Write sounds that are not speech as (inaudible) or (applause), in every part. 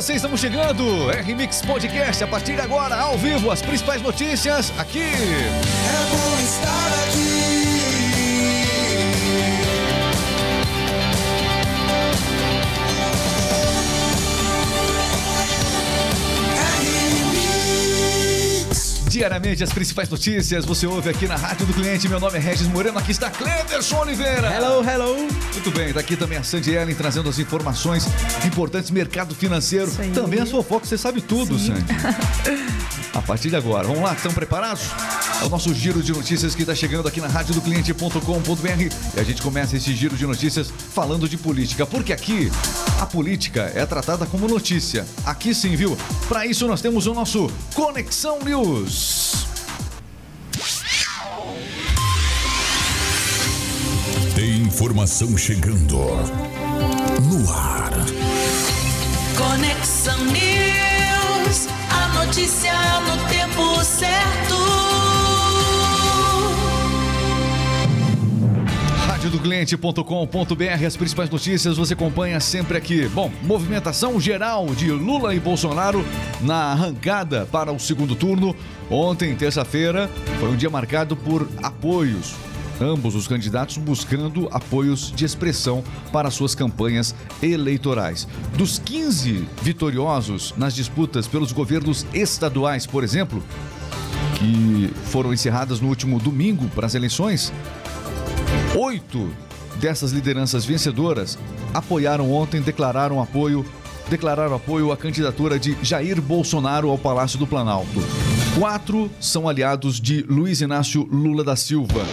você, estamos chegando. R-Mix Podcast, a partir de agora, ao vivo, as principais notícias aqui. É bom estar Diariamente, as principais notícias você ouve aqui na Rádio do Cliente. Meu nome é Regis Moreno, aqui está Cleverson Oliveira. Hello, hello. Muito bem, tá aqui também a Sandy Ellen trazendo as informações importantes, mercado financeiro. Também as fofocas, você sabe tudo, Sim. Sandy. (laughs) A partir de agora, vamos lá, estão preparados? É o nosso giro de notícias que está chegando aqui na rádio do cliente.com.br e a gente começa esse giro de notícias falando de política, porque aqui a política é tratada como notícia. Aqui sim, viu? Para isso nós temos o nosso Conexão News. Tem informação chegando no ar. Conexão News. Notícia no tempo certo. Radiodocliente.com.br, as principais notícias você acompanha sempre aqui. Bom, movimentação geral de Lula e Bolsonaro na arrancada para o segundo turno. Ontem, terça-feira, foi um dia marcado por apoios. Ambos os candidatos buscando apoios de expressão para suas campanhas eleitorais. Dos 15 vitoriosos nas disputas pelos governos estaduais, por exemplo, que foram encerradas no último domingo para as eleições, Oito dessas lideranças vencedoras apoiaram ontem, declararam apoio, declararam apoio à candidatura de Jair Bolsonaro ao Palácio do Planalto. Quatro são aliados de Luiz Inácio Lula da Silva.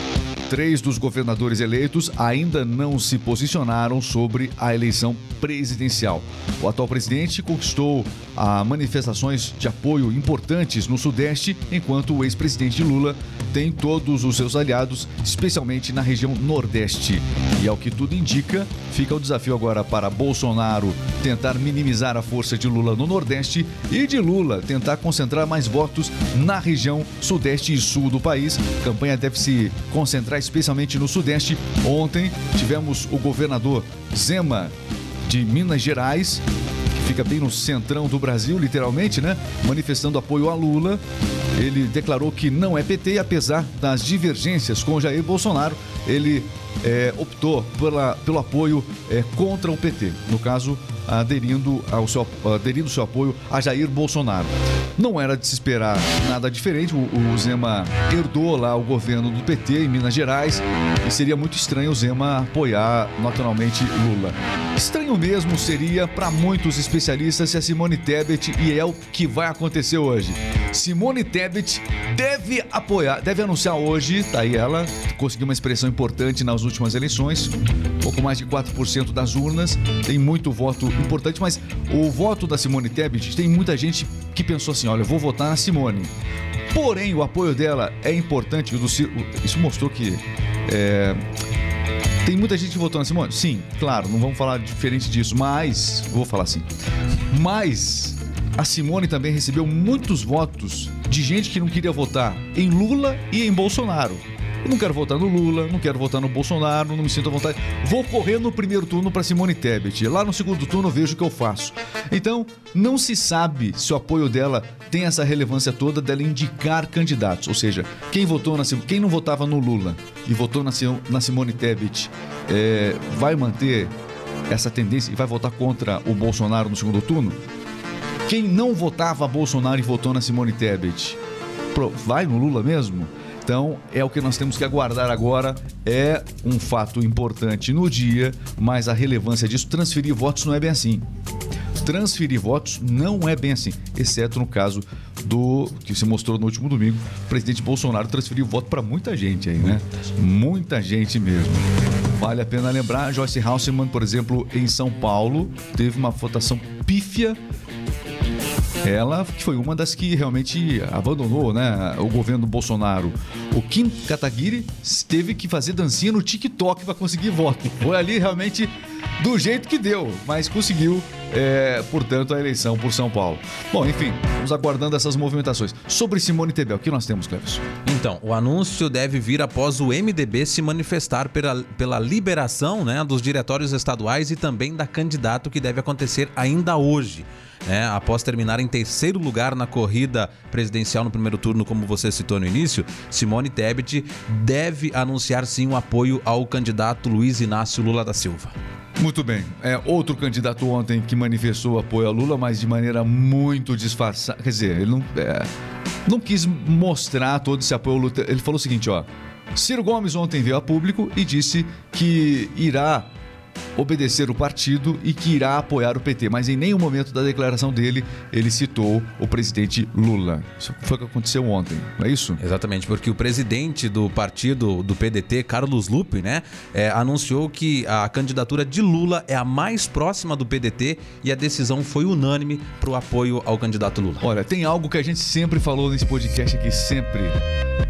Três dos governadores eleitos ainda não se posicionaram sobre a eleição presidencial. O atual presidente conquistou ah, manifestações de apoio importantes no Sudeste, enquanto o ex-presidente Lula tem todos os seus aliados, especialmente na região Nordeste. E ao que tudo indica, fica o desafio agora para Bolsonaro tentar minimizar a força de Lula no Nordeste e de Lula tentar concentrar mais votos na região Sudeste e Sul do país. A campanha deve se concentrar especialmente no Sudeste. Ontem tivemos o governador Zema de Minas Gerais que fica bem no centrão do Brasil, literalmente, né? Manifestando apoio a Lula. Ele declarou que não é PT, apesar das divergências com Jair Bolsonaro, ele é, optou pela, pelo apoio é, contra o PT. No caso, aderindo ao seu, aderindo seu apoio a Jair Bolsonaro. Não era de se esperar nada diferente. O, o Zema herdou lá o governo do PT em Minas Gerais e seria muito estranho o Zema apoiar naturalmente Lula. Estranho mesmo seria para muitos especialistas se a Simone Tebet e é o que vai acontecer hoje. Simone Tebet deve apoiar, deve anunciar hoje, tá aí ela, conseguiu uma expressão importante nas últimas eleições, pouco mais de 4% das urnas, tem muito voto importante, mas o voto da Simone Tebet tem muita gente que pensou assim, olha, eu vou votar na Simone. Porém, o apoio dela é importante, isso mostrou que é, tem muita gente que votou na Simone? Sim, claro, não vamos falar diferente disso, mas. Vou falar assim. Mas a Simone também recebeu muitos votos de gente que não queria votar em Lula e em Bolsonaro. Eu não quero votar no Lula, não quero votar no Bolsonaro, não me sinto à vontade. Vou correr no primeiro turno para Simone Tebet. Lá no segundo turno eu vejo o que eu faço. Então, não se sabe se o apoio dela tem essa relevância toda dela indicar candidatos. Ou seja, quem votou na quem não votava no Lula e votou na, Sim- na Simone Tebet é, vai manter essa tendência e vai votar contra o Bolsonaro no segundo turno? Quem não votava Bolsonaro e votou na Simone Tebet, vai no Lula mesmo? Então é o que nós temos que aguardar agora. É um fato importante no dia, mas a relevância disso, transferir votos não é bem assim. Transferir votos não é bem assim, exceto no caso do que se mostrou no último domingo, o presidente Bolsonaro transferiu voto para muita gente aí, né? Muita gente mesmo. Vale a pena lembrar, Joyce Halseman, por exemplo, em São Paulo, teve uma votação pífia ela foi uma das que realmente abandonou né, o governo do Bolsonaro. O Kim Kataguiri teve que fazer dancinha no TikTok para conseguir voto. Foi ali realmente do jeito que deu, mas conseguiu, é, portanto, a eleição por São Paulo. Bom, enfim, vamos aguardando essas movimentações. Sobre Simone Tebel, o que nós temos, Cleves? Então, o anúncio deve vir após o MDB se manifestar pela, pela liberação né, dos diretórios estaduais e também da candidato que deve acontecer ainda hoje. né? após terminar em terceiro lugar na corrida presidencial no primeiro turno, como você citou no início, Simone Tebet deve anunciar sim o apoio ao candidato Luiz Inácio Lula da Silva. Muito bem. É, outro candidato ontem que manifestou apoio a Lula, mas de maneira muito disfarçada. Quer dizer, ele não, é, não quis mostrar todo esse apoio. Ele falou o seguinte, ó. Ciro Gomes ontem veio a público e disse que irá obedecer o partido e que irá apoiar o PT, mas em nenhum momento da declaração dele ele citou o presidente Lula. Isso foi o que aconteceu ontem, não é isso? Exatamente, porque o presidente do partido do PDT, Carlos Lupe, né, é, anunciou que a candidatura de Lula é a mais próxima do PDT e a decisão foi unânime para o apoio ao candidato Lula. Olha, tem algo que a gente sempre falou nesse podcast aqui, sempre.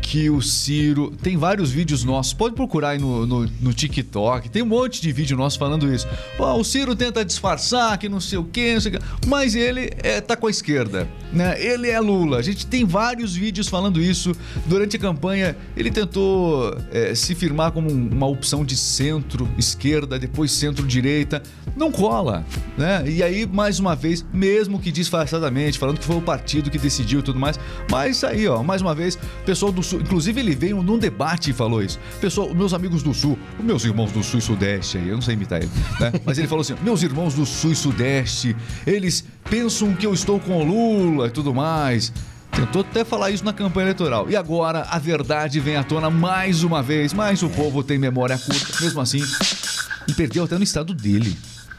Que o Ciro. Tem vários vídeos nossos, pode procurar aí no, no, no TikTok, tem um monte de vídeo nosso falando isso. Ó, o Ciro tenta disfarçar que não sei o quê, não sei o quê, mas ele é, tá com a esquerda, né? Ele é Lula. A gente tem vários vídeos falando isso. Durante a campanha, ele tentou é, se firmar como um- uma opção de centro, esquerda, depois centro-direita. Não cola, né? E aí, mais uma vez, mesmo que disfarçadamente, falando que foi o partido que decidiu e tudo mais, mas aí, ó, mais uma vez, pessoal do Sul, inclusive ele veio num debate e falou isso. Pessoal, meus amigos do Sul, meus irmãos do Sul e Sudeste aí, eu não sei imitar ele, né? Mas ele falou assim: meus irmãos do Sul e Sudeste, eles pensam que eu estou com o Lula e tudo mais. Tentou até falar isso na campanha eleitoral. E agora a verdade vem à tona mais uma vez, mas o povo tem memória curta, mesmo assim. E perdeu até no estado dele.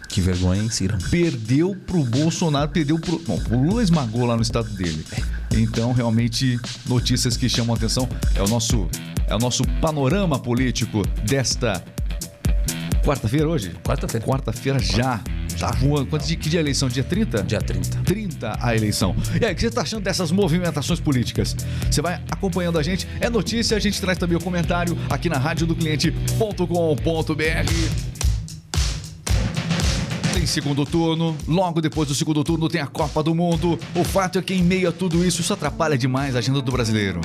Que vergonha, hein, Ciro? Perdeu pro Bolsonaro, perdeu pro. Bom, o Lula esmagou lá no estado dele. Então, realmente, notícias que chamam a atenção. É o nosso, é o nosso panorama político desta quarta-feira hoje? Quarta-feira. Quarta-feira já. Tá voando. Quanto de, que dia é a eleição? Dia 30? Dia 30. 30 a eleição. E aí, o que você tá achando dessas movimentações políticas? Você vai acompanhando a gente, é notícia, a gente traz também o comentário aqui na rádio do cliente.com.br. Tem segundo turno, logo depois do segundo turno tem a Copa do Mundo. O fato é que em meio a tudo isso, isso atrapalha demais a agenda do brasileiro.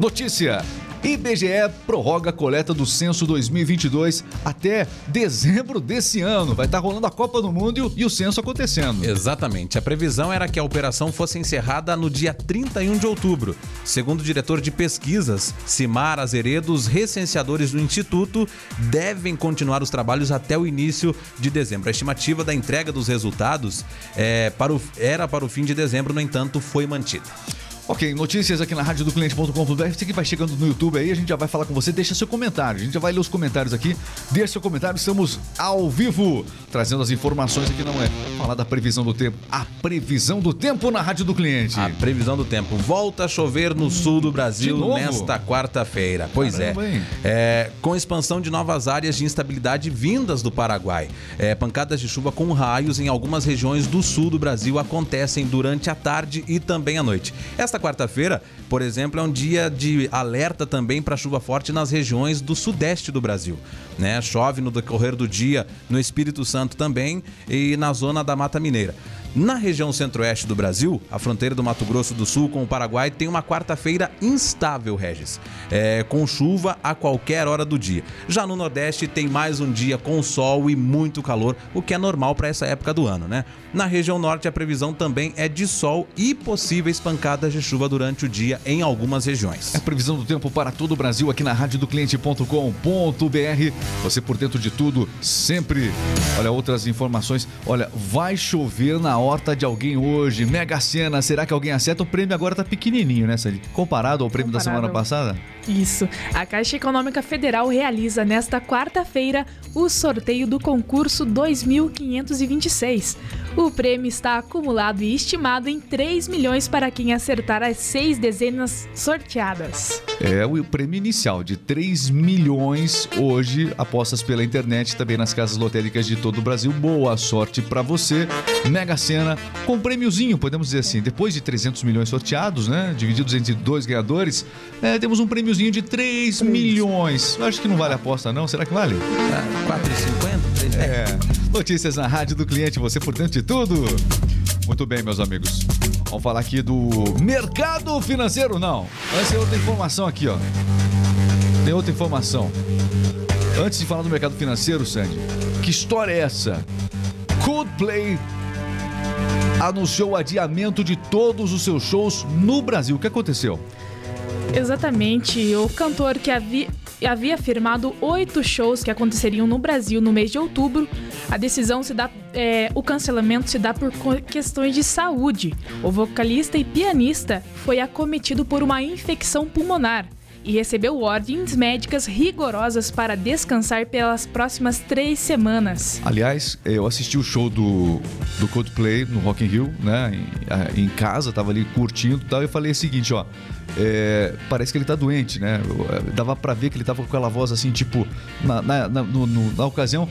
Notícia: IBGE prorroga a coleta do censo 2022 até dezembro desse ano. Vai estar rolando a Copa do Mundo e o, e o censo acontecendo. Exatamente. A previsão era que a operação fosse encerrada no dia 31 de outubro. Segundo o diretor de pesquisas, Simar Azeredo, os recenseadores do Instituto devem continuar os trabalhos até o início de dezembro. A estimativa da entrega dos resultados é, para o- era para o fim de dezembro, no entanto, foi mantida. Ok, notícias aqui na rádio do cliente.com.br. Você que vai chegando no YouTube aí, a gente já vai falar com você. Deixa seu comentário. A gente já vai ler os comentários aqui. Deixa seu comentário. Estamos ao vivo, trazendo as informações aqui. Não é falar da previsão do tempo. A previsão do tempo na rádio do cliente. A previsão do tempo volta a chover no sul do Brasil nesta quarta-feira. Pois Caramba, é. é. Com expansão de novas áreas de instabilidade vindas do Paraguai. É, pancadas de chuva com raios em algumas regiões do sul do Brasil acontecem durante a tarde e também à noite. Esta quarta-feira, por exemplo, é um dia de alerta também para chuva forte nas regiões do sudeste do Brasil. Né? Chove no decorrer do dia no Espírito Santo também e na zona da Mata Mineira. Na região centro-oeste do Brasil, a fronteira do Mato Grosso do Sul com o Paraguai tem uma quarta-feira instável, Regis, é, com chuva a qualquer hora do dia. Já no Nordeste tem mais um dia com sol e muito calor, o que é normal para essa época do ano, né? Na região norte, a previsão também é de sol e possíveis pancadas de chuva durante o dia em algumas regiões. É a previsão do tempo para todo o Brasil aqui na rádio do cliente.com.br. Você por dentro de tudo, sempre. Olha, outras informações. Olha, vai chover na horta de alguém hoje. Mega Sena, será que alguém acerta? O prêmio agora tá pequenininho, né, Sally? Comparado ao prêmio da Comparado. semana passada? Isso. A Caixa Econômica Federal realiza nesta quarta-feira o sorteio do concurso 2526. O prêmio está acumulado e estimado em 3 milhões para quem acertar as seis dezenas sorteadas. É o prêmio inicial de 3 milhões hoje, apostas pela internet, também nas casas lotéricas de todo o Brasil. Boa sorte pra você. Mega Sena com prêmiozinho, podemos dizer assim. Depois de 300 milhões sorteados, né, divididos entre dois ganhadores, é, temos um prêmiozinho prêmiozinho de 3 milhões. Acho que não vale a aposta, não. Será que vale? Ah, 4,50? É. Notícias na rádio do cliente, você por dentro de tudo. Muito bem, meus amigos. Vamos falar aqui do mercado financeiro, não. Antes tem outra informação aqui, ó. Tem outra informação. Antes de falar do mercado financeiro, Sandy, que história é essa? Coldplay anunciou o adiamento de todos os seus shows no Brasil. O que aconteceu? Exatamente. O cantor que havia, havia afirmado oito shows que aconteceriam no Brasil no mês de outubro. A decisão se dá. é, o cancelamento se dá por questões de saúde. O vocalista e pianista foi acometido por uma infecção pulmonar e recebeu ordens médicas rigorosas para descansar pelas próximas três semanas. Aliás, eu assisti o show do, do Coldplay no Rock in Rio, né? Em, em casa, tava ali curtindo e tal. Eu falei o seguinte, ó. é, parece que ele tá doente, né? Eu, é, Dava pra ver que ele tava com aquela voz assim, tipo, na, na, na- no- no- na ocasião.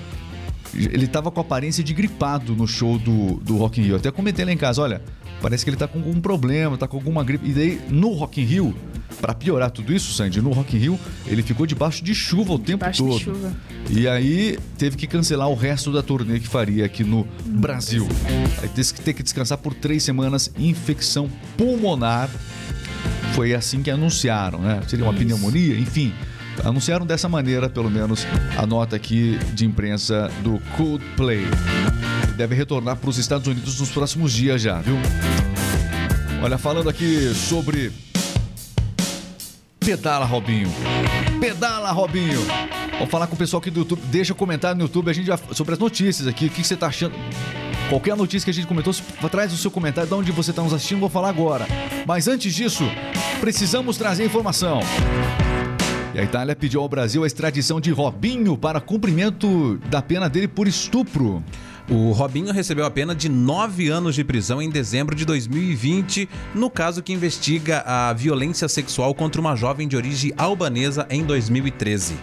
Ele tava com aparência de gripado no show do, do Rock in Rio. Até comentei lá em casa, olha, parece que ele tá com algum problema, tá com alguma gripe. E daí, no Rock in Rio, pra piorar tudo isso, Sandy, no Rock in Rio, ele ficou debaixo de chuva o tempo Debaixo de todo. chuva. E aí teve que cancelar o resto da turnê que faria aqui no Brasil. Aí teve que ter que descansar por três semanas, infecção pulmonar. Foi assim que anunciaram, né? Seria uma Isso. pneumonia, enfim. Anunciaram dessa maneira, pelo menos, a nota aqui de imprensa do Coldplay. Deve retornar para os Estados Unidos nos próximos dias já, viu? Olha, falando aqui sobre Pedala, Robinho. Pedala, Robinho. Vamos falar com o pessoal aqui do YouTube. Deixa comentário no YouTube a gente já, sobre as notícias aqui. O que, você tá achando? Qualquer notícia que a gente comentou, traz o seu comentário de onde você está nos assistindo, vou falar agora. Mas antes disso, precisamos trazer informação. E a Itália pediu ao Brasil a extradição de Robinho para cumprimento da pena dele por estupro. O Robinho recebeu a pena de nove anos de prisão em dezembro de 2020, no caso que investiga a violência sexual contra uma jovem de origem albanesa em 2013.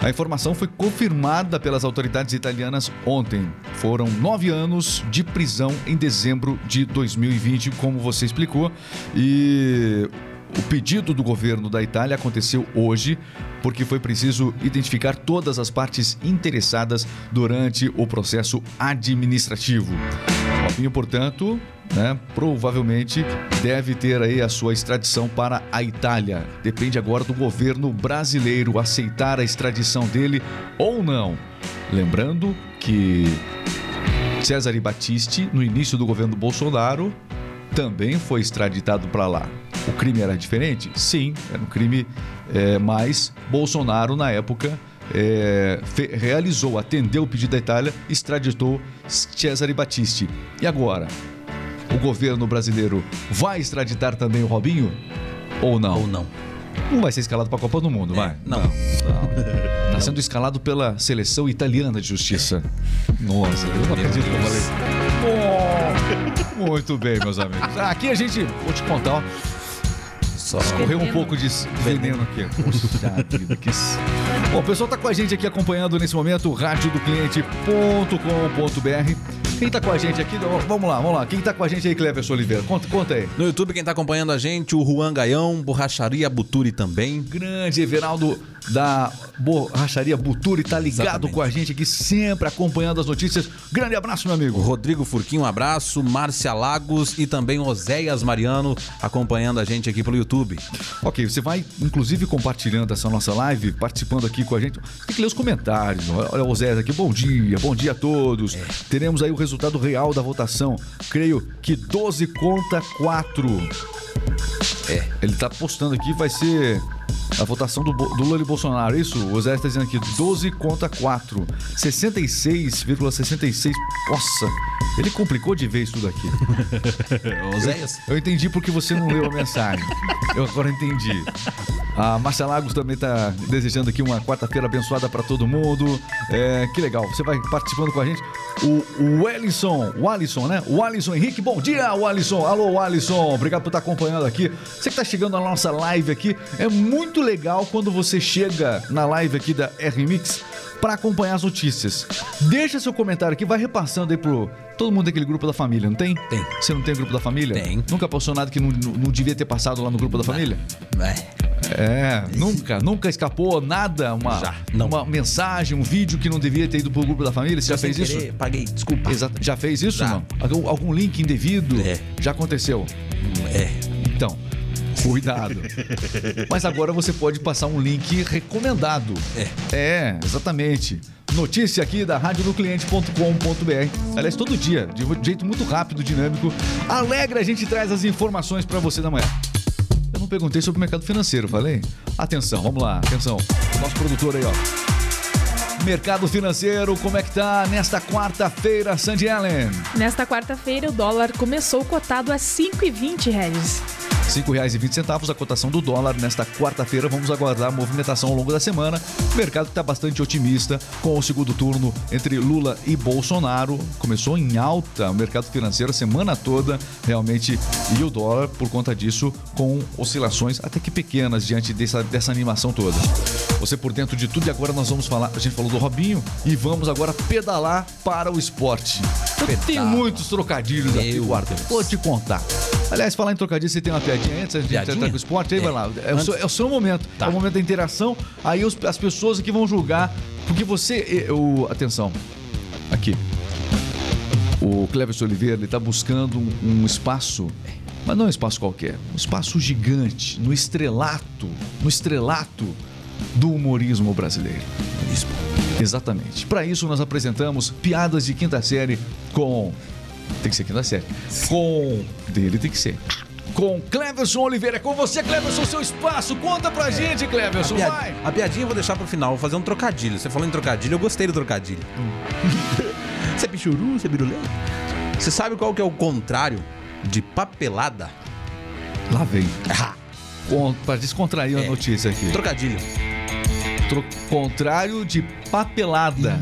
A informação foi confirmada pelas autoridades italianas ontem. Foram nove anos de prisão em dezembro de 2020, como você explicou. E o pedido do governo da Itália aconteceu hoje, porque foi preciso identificar todas as partes interessadas durante o processo administrativo. Robinho, portanto, né, provavelmente deve ter aí a sua extradição para a Itália. Depende agora do governo brasileiro aceitar a extradição dele ou não. Lembrando que Cesare Battisti, no início do governo Bolsonaro, também foi extraditado para lá. O crime era diferente? Sim, era um crime, é, mas Bolsonaro, na época, é, fe- realizou, atendeu o pedido da Itália, extraditou Cesare Battisti. E agora? O governo brasileiro vai extraditar também o Robinho? Ou não? Ou não. Não vai ser escalado para a Copa do Mundo, vai? não. não. Tá sendo escalado pela seleção italiana de justiça. Nossa, eu não acredito que eu falei. Bom, Muito bem, meus amigos. Aqui a gente, vou te contar, ó, Só correu um pouco de veneno aqui. Poxa vida, que... Bom, o pessoal tá com a gente aqui acompanhando nesse momento o radiodocliente.com.br. Quem tá com a gente aqui? Vamos lá, vamos lá. Quem tá com a gente aí, Cleverson Oliveira? Conta, conta aí. No YouTube, quem tá acompanhando a gente, o Juan Gaião, Borracharia Buturi também. grande Everaldo da Borracharia Buturi tá ligado Exatamente. com a gente aqui, sempre acompanhando as notícias. Grande abraço, meu amigo. Rodrigo Furquinho, um abraço. Márcia Lagos e também Oséias Mariano acompanhando a gente aqui pelo YouTube. Ok, você vai inclusive compartilhando essa nossa live, participando aqui com a gente. Tem que ler os comentários. Olha olha o Zé aqui, bom dia, bom dia a todos. Teremos aí o resultado real da votação. Creio que 12 conta 4. É. Ele tá postando aqui, vai ser a votação do, do Lula e Bolsonaro. Isso, o Zé está dizendo aqui, 12 contra 4. 66,66. Nossa, ele complicou de vez tudo aqui. (laughs) Oséias? Eu entendi porque você não leu a mensagem. Eu agora entendi. A Márcia Lagos também está desejando aqui uma quarta-feira abençoada para todo mundo. É, que legal. Você vai participando com a gente. O, o Ellison, o Alisson, né? O Alisson Henrique. Bom dia, o Alisson. Alô, Alisson. Obrigado por estar acompanhando aqui. Você que está chegando na nossa live aqui, é muito legal quando você chega na live aqui da R-Mix para acompanhar as notícias. Deixa seu comentário aqui, vai repassando aí pro todo mundo daquele grupo da família, não tem? Tem. Você não tem grupo da família? Tem. Nunca passou nada que não, não- não devia ter passado lá no grupo da família? É. É, nunca, nunca escapou nada, uma, Já, uma mensagem, um vídeo que não devia ter ido pro grupo da família. Você já Sem fez isso? querer, Paguei, desculpa. Exato. Já fez isso, Já. não? Algum, algum link indevido? É. Já aconteceu? É. Então, cuidado. Mas agora você pode passar um link recomendado. É. É, exatamente. Notícia aqui da radiodocliente.com.br. Aliás, todo dia, de um jeito muito rápido, dinâmico. Alegre, a gente traz as informações para você da manhã. Perguntei sobre o mercado financeiro, falei? Atenção, vamos lá, atenção. Nosso produtor aí, ó. Mercado financeiro, como é que tá nesta quarta-feira, Sandy Allen? Nesta quarta-feira, o dólar começou cotado a 5,20 reais. R$ 5,20 a cotação do dólar nesta quarta-feira. Vamos aguardar a movimentação ao longo da semana. O mercado está bastante otimista com o segundo turno entre Lula e Bolsonaro. Começou em alta o mercado financeiro a semana toda, realmente. E o dólar, por conta disso, com oscilações até que pequenas diante dessa, dessa animação toda. Você por dentro de tudo e agora nós vamos falar. A gente falou do Robinho e vamos agora pedalar para o esporte. Eu tenho muitos trocadilhos aqui, Meu guarda. Deus. Vou te contar. Aliás, falar em trocadilho, você tem uma piadinha antes? A gente Piadinha? entrar com o esporte? Aí É. vai lá. É o, seu, é o seu momento. Tá. É o momento da interação. Aí os- as pessoas aqui vão julgar. Porque você. O, atenção. Aqui. O Cleverson Oliveira ele está buscando um, um espaço. Mas não um espaço qualquer. Um espaço gigante. No estrelato. No estrelato do humorismo brasileiro. Isso. Exatamente. Para isso, nós apresentamos piadas de quinta série com. Tem que ser quinta série. Com. Dele tem que ser. Com Cleverson Oliveira. É com você, Cleverson, seu espaço. Conta pra gente, Cleverson. Piad- Vai. A piadinha eu vou deixar pro final, vou fazer um trocadilho. Você falou em trocadilho, eu gostei do trocadilho. (laughs) Você é pichuru, você é birulê? Você sabe qual que é o contrário de papelada? Lá vem. Ah, Pra descontrair a É. notícia aqui. trocadilho. Tro- contrário de papelada.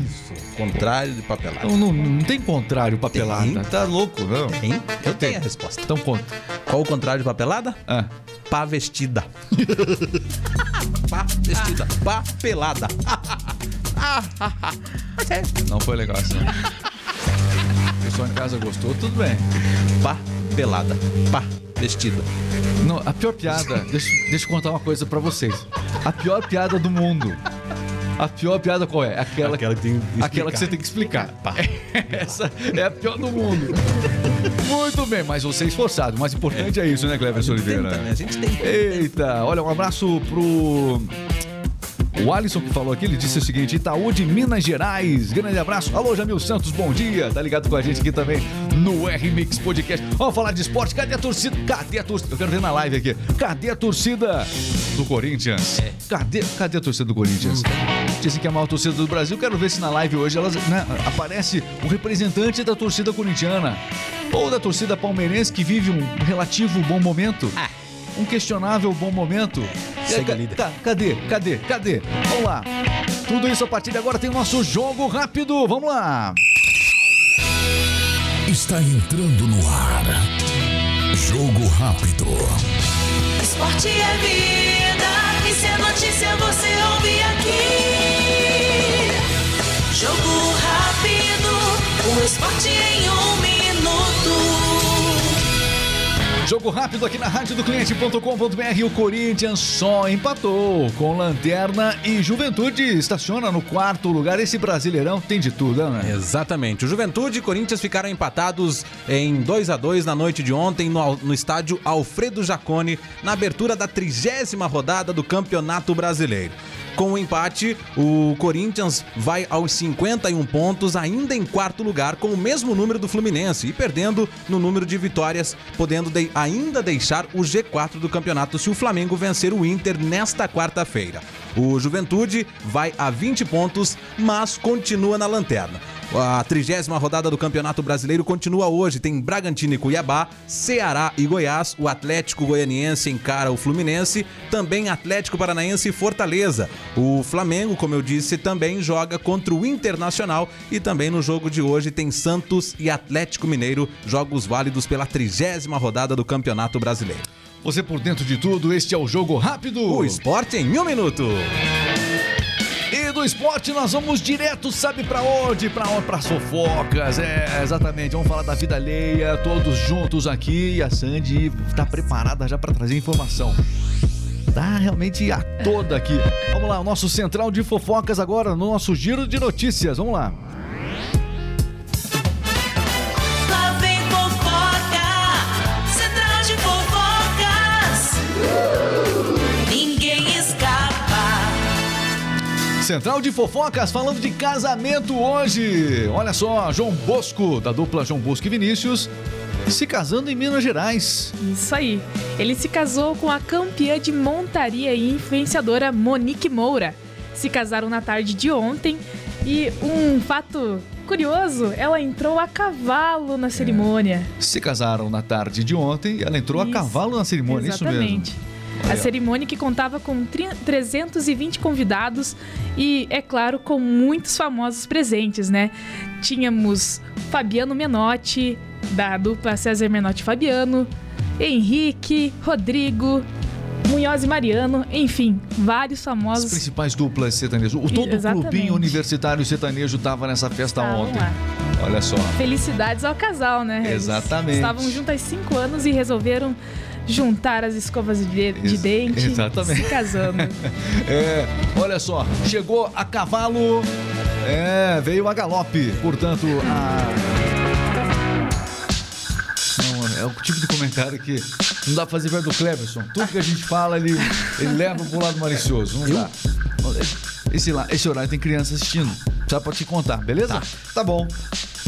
Contrário de papelada. Não, não, não tem contrário papelada. Tem. Tá louco, não? Tem? Eu tenho a resposta. Então conta. Qual o contrário de papelada? Ah. Pá vestida. (laughs) Pá vestida. Pá pelada. (laughs) É. Não foi legal assim. O pessoal em casa gostou, tudo bem. Pá pelada. Pá vestida. Não, a pior piada, deixa, deixa eu contar uma coisa pra vocês. A pior piada do mundo. A pior piada qual é? Aquela, Aquela que tem que aquela que você tem que explicar. (laughs) Essa é a pior do mundo. Muito bem, mas você é esforçado. O mais importante é isso, né, Cleverson Oliveira? Tenta, né? A gente tem. Eita, olha, um abraço pro. O Alisson que falou aqui, ele disse o seguinte: Itaú de Minas Gerais. Grande abraço. Alô, Jamil Santos, bom dia. Tá ligado com a gente aqui também no R-Mix Podcast. Vamos falar de esporte. Cadê a torcida? Cadê a torcida? Eu quero ver na live aqui. Cadê a torcida do Corinthians? Cadê, cadê a torcida do Corinthians? Dizem que é a maior torcida do Brasil. Quero ver se na live hoje elas, né, aparece o representante da torcida corintiana. Ou da torcida palmeirense que vive um relativo bom momento. Um questionável bom momento. E aí, Segue líder. ca- cadê? Cadê? Cadê? Vamos lá. Tudo isso a partir de agora tem o nosso jogo rápido. Vamos lá. Está entrando no ar. Jogo rápido. Esporte é vida, e se é notícia você ouve aqui. Jogo rápido, o esporte em Jogo rápido aqui na rádio do cliente.com.br. O Corinthians só empatou com Lanterna e Juventude estaciona no quarto lugar. Esse Brasileirão tem de tudo, né? Exatamente. O Juventude e Corinthians ficaram empatados em 2 a 2 na noite de ontem no, no estádio Alfredo Jacone, na abertura da trigésima rodada do Campeonato Brasileiro. Com o empate, o Corinthians vai aos 51 pontos, ainda em quarto lugar, com o mesmo número do Fluminense e perdendo no número de vitórias, podendo de- ainda deixar o G4 do campeonato se o Flamengo vencer o Inter nesta quarta-feira. O Juventude vai a 20 pontos, mas continua na lanterna. A trigésima rodada do Campeonato Brasileiro continua hoje. Tem Bragantino e Cuiabá, Ceará e Goiás. O Atlético Goianiense encara o Fluminense. Também Atlético Paranaense e Fortaleza. O Flamengo, como eu disse, também joga contra o Internacional. E também no jogo de hoje tem Santos e Atlético Mineiro. Jogos válidos pela trigésima rodada do Campeonato Brasileiro. Você por dentro de tudo, este é o Jogo Rápido. O esporte em um minuto. Do esporte nós vamos direto, sabe pra onde? Pra onde? Pra fofocas, é, exatamente. Vamos falar da vida alheia, todos juntos aqui. E a Sandy tá preparada já pra trazer informação. Tá realmente a toda aqui. Vamos lá, o nosso central de fofocas agora, no nosso giro de notícias. Vamos. Lá Central de fofocas falando de casamento hoje. Olha só, João Bosco, da dupla João Bosco e Vinícius, se casando em Minas Gerais. Isso aí. Ele se casou com a campeã de montaria e influenciadora Monique Moura. Se casaram na tarde de ontem e um fato curioso, ela entrou a cavalo na cerimônia. Se casaram na tarde de ontem e ela entrou a Isso. cavalo na cerimônia, isso mesmo. A cerimônia que contava com tri- 320 convidados e, é claro, com muitos famosos presentes, né? Tínhamos Fabiano Menotti, da dupla César Menotti e Fabiano, Henrique, Rodrigo, Munhoz e Mariano, enfim, vários As famosos principais duplas sertanejas. O todo o Exatamente. clubinho universitário sertanejo tava nessa festa estavam ontem. lá. Olha só. Felicidades ao casal, né? Eles Exatamente. estavam juntos há cinco anos e resolveram juntar as escovas de, de Ex- dente, exatamente. se casando. (laughs) É, olha só, chegou a cavalo, é, veio a galope, portanto, a. Não, é o tipo de comentário que não dá pra fazer perto do Cleverson. Tudo que a gente fala, ele, ele leva pro lado malicioso. Não dá. Esse, lá, esse horário tem criança assistindo. Só pra te contar, beleza? Tá, bom.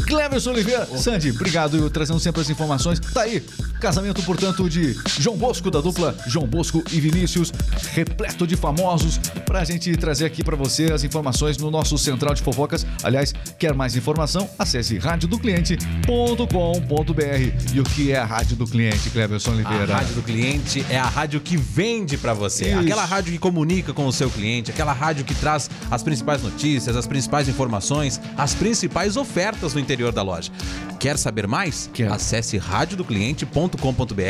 Cleverson Oliveira, Sandy, obrigado eu trazendo sempre as informações. Tá aí, casamento, portanto, de João Bosco, da dupla João Bosco e Vinícius, repleto de famosos, pra gente trazer aqui pra você as informações no nosso Central de Fofocas. Aliás, quer mais informação? Acesse radiodocliente.com.br. E o que é a Rádio do Cliente, Cleverson A Oliveira? rádio do cliente é a rádio que vende pra você. Isso. Aquela rádio que comunica com o seu cliente, aquela rádio que traz as principais notícias, as principais informações, as principais ofertas no interior da loja. Quer saber mais? Quero. Acesse radiodocliente.com.br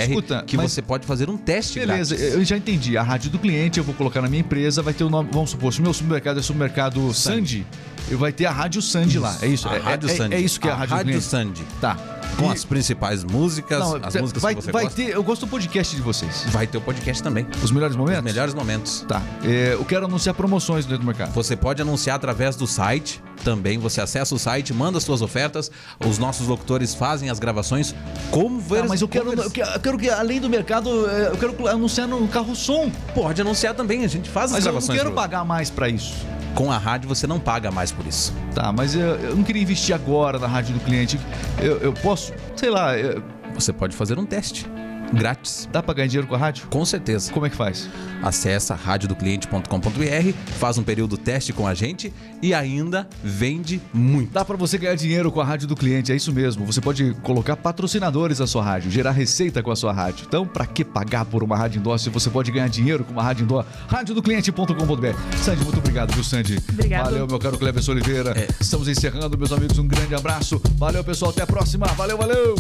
Escuta, que você pode fazer um teste Beleza, grátis. eu já entendi. A rádio do cliente eu vou colocar na minha empresa, vai ter o nome. Vamos supor, se o meu supermercado é supermercado Sandy, eu vai ter a rádio Sandy lá. É isso? A é, Rádio é, Sandy. é isso que é a rádio, cliente. Sandy. Tá. Com E- as principais músicas, Não, as cê- músicas vai, que você vai gosta. ter. Eu gosto do podcast de vocês. Vai ter o podcast também. Os melhores momentos? Os melhores momentos. Tá. É, eu quero anunciar promoções dentro do mercado. Você pode anunciar através do site também. Você acessa o site, manda as suas ofertas. Os nossos locutores fazem as gravações. Como ver Tá, mas eu quero, eu quero, eu quero que, além do mercado, é, eu quero anunciar no carro som. Pode anunciar também, a gente faz as Mas eu não gravações. quero pagar mais pra isso. Com a rádio você não paga mais por isso. Tá, mas eu, eu não queria investir agora na rádio do cliente. Eu, eu posso, sei lá, eu- Você pode fazer um teste grátis. dá pra ganhar dinheiro com a rádio? Com certeza. Como é que faz? Acesse radiodocliente.com.br, faz um período teste com a gente e ainda vende muito. Dá pra você ganhar dinheiro com a rádio do cliente, é isso mesmo. Você pode colocar patrocinadores na sua rádio, gerar receita com a sua rádio. Então, pra que pagar por uma rádio indoor se você pode ganhar dinheiro com uma rádio indoor? radiodocliente.com.br. Sandy, muito obrigado, viu, Sandy? Obrigado. Valeu, meu caro Cleber Oliveira. Estamos encerrando, meus amigos. Um grande abraço. Valeu, pessoal. Até a próxima. Valeu, valeu.